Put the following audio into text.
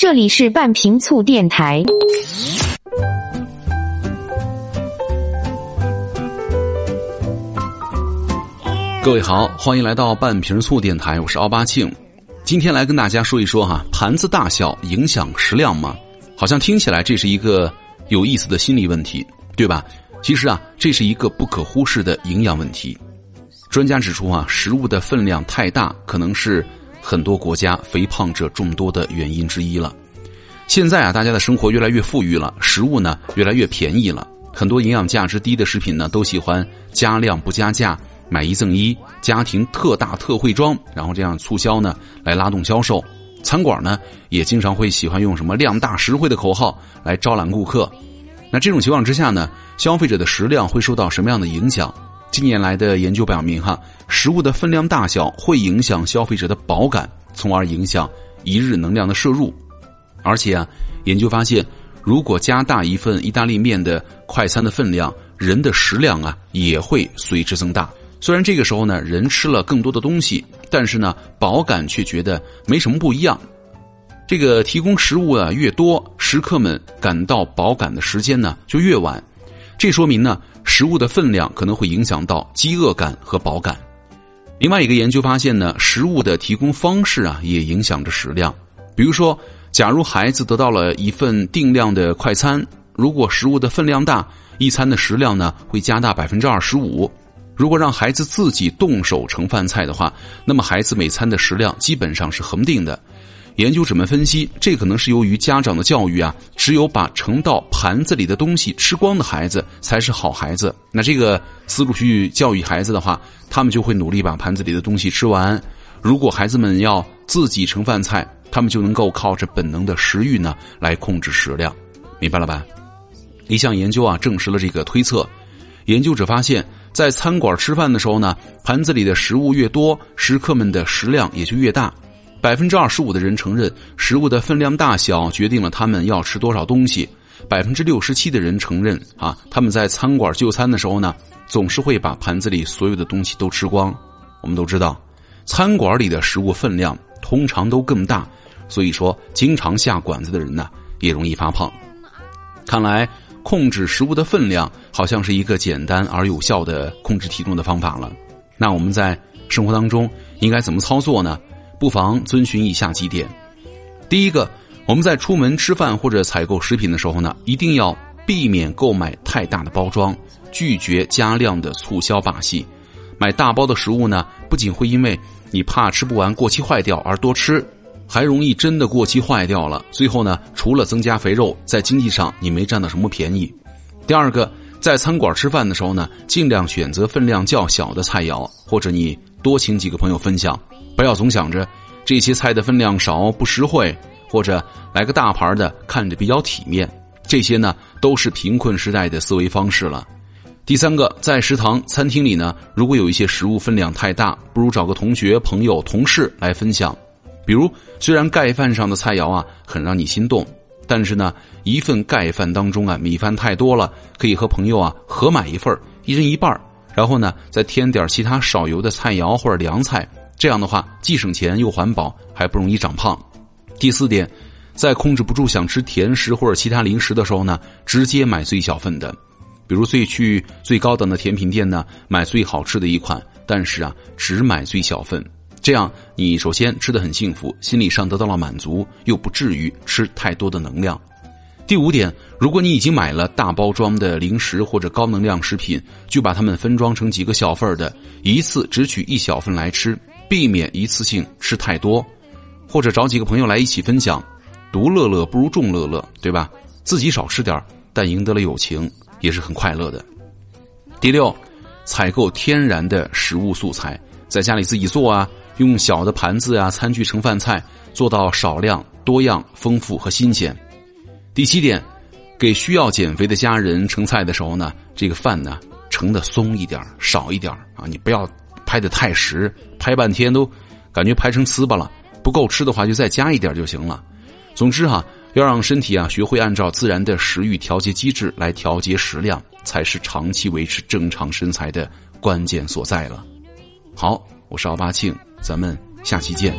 这里是半瓶醋电台。各位好，欢迎来到半瓶醋电台，我是奥巴庆。今天来跟大家说一说哈，盘子大小影响食量吗？好像听起来这是一个有意思的心理问题，对吧？其实啊，这是一个不可忽视的营养问题。专家指出啊，食物的分量太大，可能是。很多国家肥胖者众多的原因之一了。现在啊，大家的生活越来越富裕了，食物呢越来越便宜了。很多营养价值低的食品呢，都喜欢加量不加价，买一赠一，家庭特大特惠装，然后这样促销呢来拉动销售。餐馆呢也经常会喜欢用什么量大实惠的口号来招揽顾客。那这种情况之下呢，消费者的食量会受到什么样的影响？近年来的研究表明，哈，食物的分量大小会影响消费者的饱感，从而影响一日能量的摄入。而且啊，研究发现，如果加大一份意大利面的快餐的分量，人的食量啊也会随之增大。虽然这个时候呢，人吃了更多的东西，但是呢，饱感却觉得没什么不一样。这个提供食物啊越多，食客们感到饱感的时间呢就越晚。这说明呢，食物的分量可能会影响到饥饿感和饱感。另外一个研究发现呢，食物的提供方式啊，也影响着食量。比如说，假如孩子得到了一份定量的快餐，如果食物的分量大，一餐的食量呢会加大百分之二十五。如果让孩子自己动手盛饭菜的话，那么孩子每餐的食量基本上是恒定的。研究者们分析，这可能是由于家长的教育啊，只有把盛到盘子里的东西吃光的孩子才是好孩子。那这个思路去教育孩子的话，他们就会努力把盘子里的东西吃完。如果孩子们要自己盛饭菜，他们就能够靠着本能的食欲呢来控制食量，明白了吧？一项研究啊证实了这个推测。研究者发现，在餐馆吃饭的时候呢，盘子里的食物越多，食客们的食量也就越大。百分之二十五的人承认食物的分量大小决定了他们要吃多少东西，百分之六十七的人承认啊，他们在餐馆就餐的时候呢，总是会把盘子里所有的东西都吃光。我们都知道，餐馆里的食物分量通常都更大，所以说经常下馆子的人呢，也容易发胖。看来控制食物的分量好像是一个简单而有效的控制体重的方法了。那我们在生活当中应该怎么操作呢？不妨遵循以下几点：第一个，我们在出门吃饭或者采购食品的时候呢，一定要避免购买太大的包装，拒绝加量的促销把戏。买大包的食物呢，不仅会因为你怕吃不完过期坏掉而多吃，还容易真的过期坏掉了。最后呢，除了增加肥肉，在经济上你没占到什么便宜。第二个，在餐馆吃饭的时候呢，尽量选择分量较小的菜肴，或者你多请几个朋友分享。不要总想着这些菜的分量少不实惠，或者来个大盘的看着比较体面，这些呢都是贫困时代的思维方式了。第三个，在食堂、餐厅里呢，如果有一些食物分量太大，不如找个同学、朋友、同事来分享。比如，虽然盖饭上的菜肴啊很让你心动，但是呢，一份盖饭当中啊米饭太多了，可以和朋友啊合买一份，一人一半然后呢再添点其他少油的菜肴或者凉菜。这样的话，既省钱又环保，还不容易长胖。第四点，在控制不住想吃甜食或者其他零食的时候呢，直接买最小份的，比如最去最高档的甜品店呢，买最好吃的一款，但是啊，只买最小份。这样你首先吃的很幸福，心理上得到了满足，又不至于吃太多的能量。第五点，如果你已经买了大包装的零食或者高能量食品，就把它们分装成几个小份的，一次只取一小份来吃。避免一次性吃太多，或者找几个朋友来一起分享，独乐乐不如众乐乐，对吧？自己少吃点但赢得了友情，也是很快乐的。第六，采购天然的食物素材，在家里自己做啊，用小的盘子啊、餐具盛饭菜，做到少量、多样、丰富和新鲜。第七点，给需要减肥的家人盛菜的时候呢，这个饭呢盛的松一点少一点啊，你不要。拍的太实，拍半天都感觉拍成糍粑了。不够吃的话，就再加一点就行了。总之哈，要让身体啊学会按照自然的食欲调节机制来调节食量，才是长期维持正常身材的关键所在了。好，我是奥巴庆，咱们下期见。